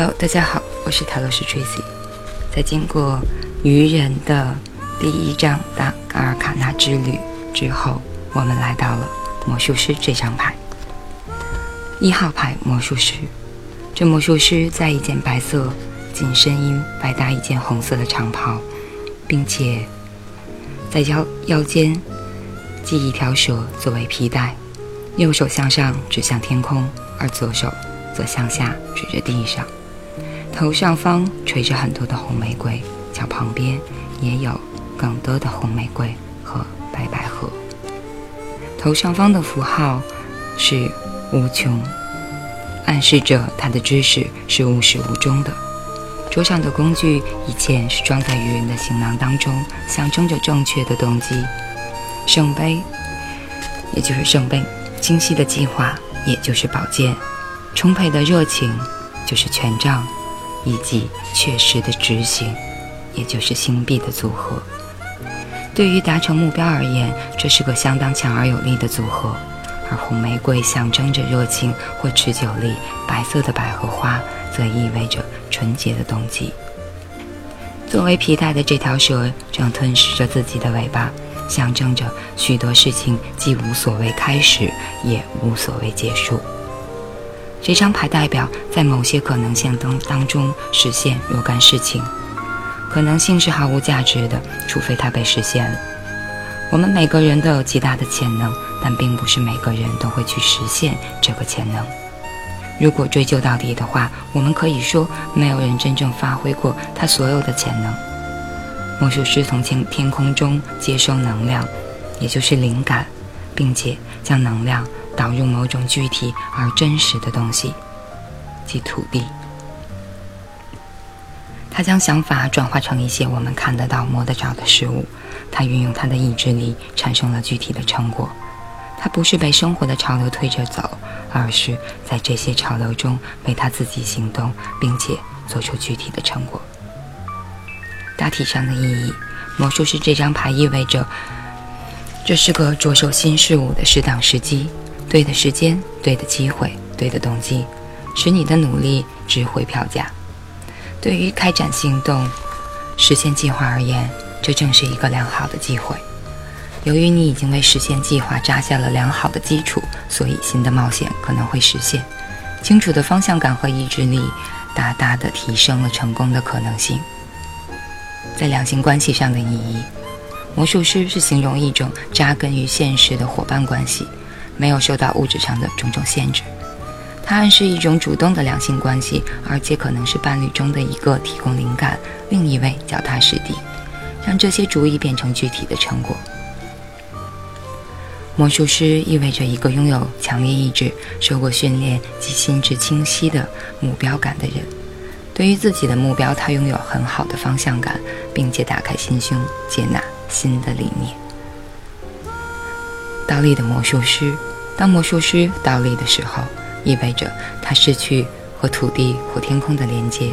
Hello，大家好，我是塔罗斯 Tracy。在经过愚人的第一章大阿尔卡纳之旅之后，我们来到了魔术师这张牌。一号牌魔术师，这魔术师在一件白色紧身衣外搭一件红色的长袍，并且在腰腰间系一条蛇作为皮带，右手向上指向天空，而左手则向下指着地上。头上方垂着很多的红玫瑰，脚旁边也有更多的红玫瑰和白百合。头上方的符号是无穷，暗示着他的知识是无始无终的。桌上的工具一件是装在愚人的行囊当中，象征着正确的动机。圣杯，也就是圣杯；清晰的计划，也就是宝剑；充沛的热情，就是权杖。以及确实的执行，也就是星币的组合。对于达成目标而言，这是个相当强而有力的组合。而红玫瑰象征着热情或持久力，白色的百合花则意味着纯洁的动机。作为皮带的这条蛇正吞噬着自己的尾巴，象征着许多事情既无所谓开始，也无所谓结束。这张牌代表在某些可能性当当中实现若干事情，可能性是毫无价值的，除非它被实现了。我们每个人都有极大的潜能，但并不是每个人都会去实现这个潜能。如果追究到底的话，我们可以说，没有人真正发挥过他所有的潜能。魔术师从天天空中接收能量，也就是灵感，并且将能量。导入某种具体而真实的东西，即土地。他将想法转化成一些我们看得到、摸得着的事物。他运用他的意志力，产生了具体的成果。他不是被生活的潮流推着走，而是在这些潮流中为他自己行动，并且做出具体的成果。大体上的意义，魔术师这张牌意味着，这是个着手新事物的适当时机。对的时间，对的机会，对的动机，使你的努力值回票价。对于开展行动、实现计划而言，这正是一个良好的机会。由于你已经为实现计划扎下了良好的基础，所以新的冒险可能会实现。清楚的方向感和意志力，大大的提升了成功的可能性。在两性关系上的意义，魔术师是形容一种扎根于现实的伙伴关系。没有受到物质上的种种限制，它暗示一种主动的两性关系，而且可能是伴侣中的一个提供灵感，另一位脚踏实地，让这些主意变成具体的成果。魔术师意味着一个拥有强烈意志、受过训练及心智清晰的目标感的人。对于自己的目标，他拥有很好的方向感，并且打开心胸，接纳新的理念。倒立的魔术师。当魔术师倒立的时候，意味着他失去和土地或天空的连接。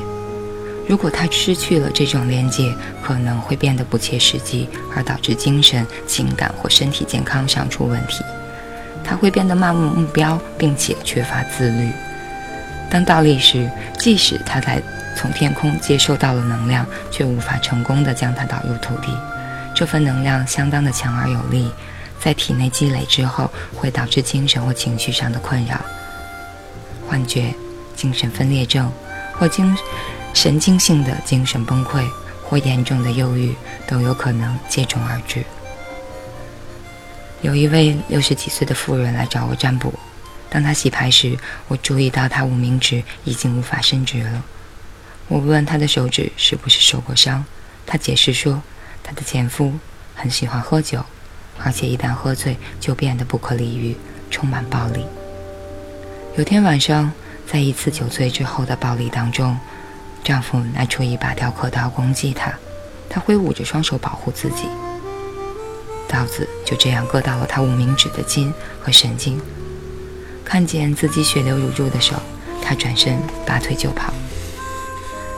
如果他失去了这种连接，可能会变得不切实际，而导致精神、情感或身体健康上出问题。他会变得漫无目标，并且缺乏自律。当倒立时，即使他在从天空接收到了能量，却无法成功的将它导入土地。这份能量相当的强而有力。在体内积累之后，会导致精神或情绪上的困扰、幻觉、精神分裂症或精神经性的精神崩溃或严重的忧郁都有可能接踵而至。有一位六十几岁的妇人来找我占卜，当她洗牌时，我注意到她无名指已经无法伸直了。我问她的手指是不是受过伤，她解释说，她的前夫很喜欢喝酒。而且一旦喝醉，就变得不可理喻，充满暴力。有天晚上，在一次酒醉之后的暴力当中，丈夫拿出一把雕刻刀攻击她，她挥舞着双手保护自己，刀子就这样割到了她无名指的筋和神经。看见自己血流如注的手，她转身拔腿就跑。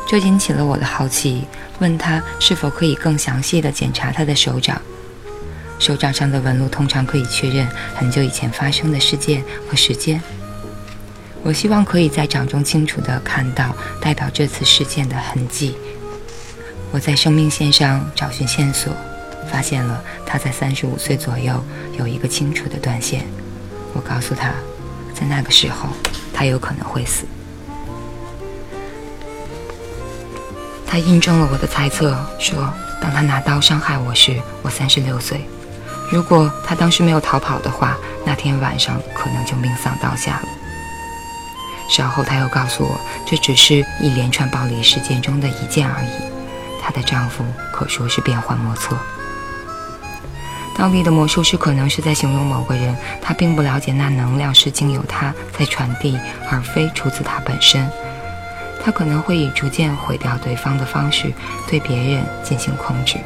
这引起了我的好奇，问她是否可以更详细的检查她的手掌。手掌上的纹路通常可以确认很久以前发生的事件和时间。我希望可以在掌中清楚地看到代表这次事件的痕迹。我在生命线上找寻线索，发现了他在三十五岁左右有一个清楚的断线。我告诉他，在那个时候他有可能会死。他印证了我的猜测，说当他拿刀伤害我时，我三十六岁。如果他当时没有逃跑的话，那天晚上可能就命丧刀下了。稍后，他又告诉我，这只是一连串暴力事件中的一件而已。她的丈夫可说是变幻莫测。倒立的魔术师可能是在形容某个人，他并不了解那能量是经由他在传递，而非出自他本身。他可能会以逐渐毁掉对方的方式对别人进行控制，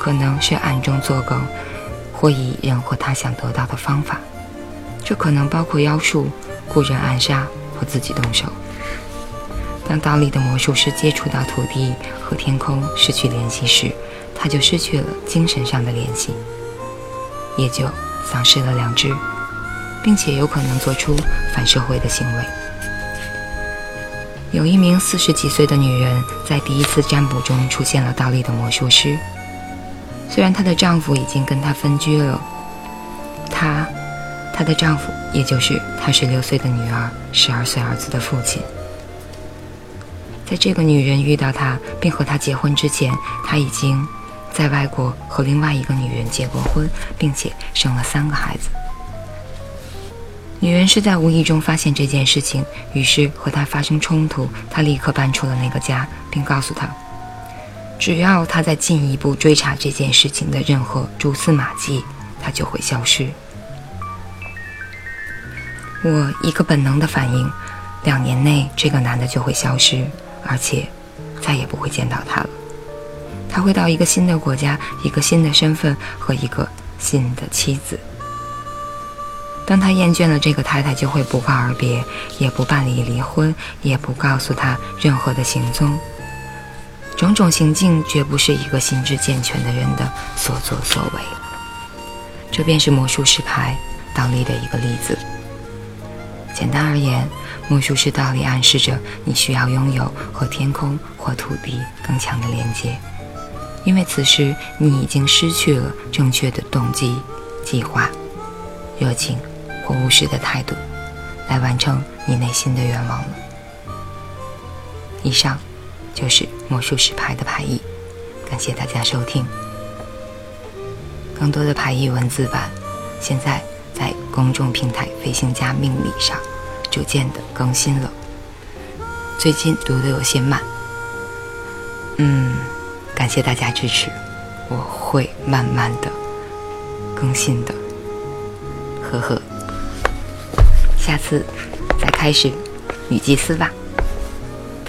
可能是暗中作梗，或以任何他想得到的方法。这可能包括妖术、雇人暗杀。和自己动手。当倒立的魔术师接触到土地和天空失去联系时，他就失去了精神上的联系，也就丧失了良知，并且有可能做出反社会的行为。有一名四十几岁的女人在第一次占卜中出现了倒立的魔术师，虽然她的丈夫已经跟她分居了，她。她的丈夫，也就是她十六岁的女儿、十二岁儿子的父亲，在这个女人遇到他并和他结婚之前，他已经在外国和另外一个女人结过婚，并且生了三个孩子。女人是在无意中发现这件事情，于是和他发生冲突。她立刻搬出了那个家，并告诉他，只要他在进一步追查这件事情的任何蛛丝马迹，他就会消失。我一个本能的反应，两年内这个男的就会消失，而且再也不会见到他了。他会到一个新的国家，一个新的身份和一个新的妻子。当他厌倦了这个太太，就会不告而别，也不办理离婚，也不告诉他任何的行踪。种种行径绝不是一个心智健全的人的所作所为。这便是魔术师牌倒立的一个例子。简单而言，魔术师道理暗示着你需要拥有和天空或土地更强的连接，因为此时你已经失去了正确的动机、计划、热情或务实的态度，来完成你内心的愿望了。以上就是魔术师牌的牌意，感谢大家收听。更多的牌意文字版，现在。在公众平台“飞行家命理”上，逐渐的更新了。最近读的有些慢，嗯，感谢大家支持，我会慢慢的更新的，呵呵。下次再开始女祭司吧，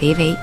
喂喂。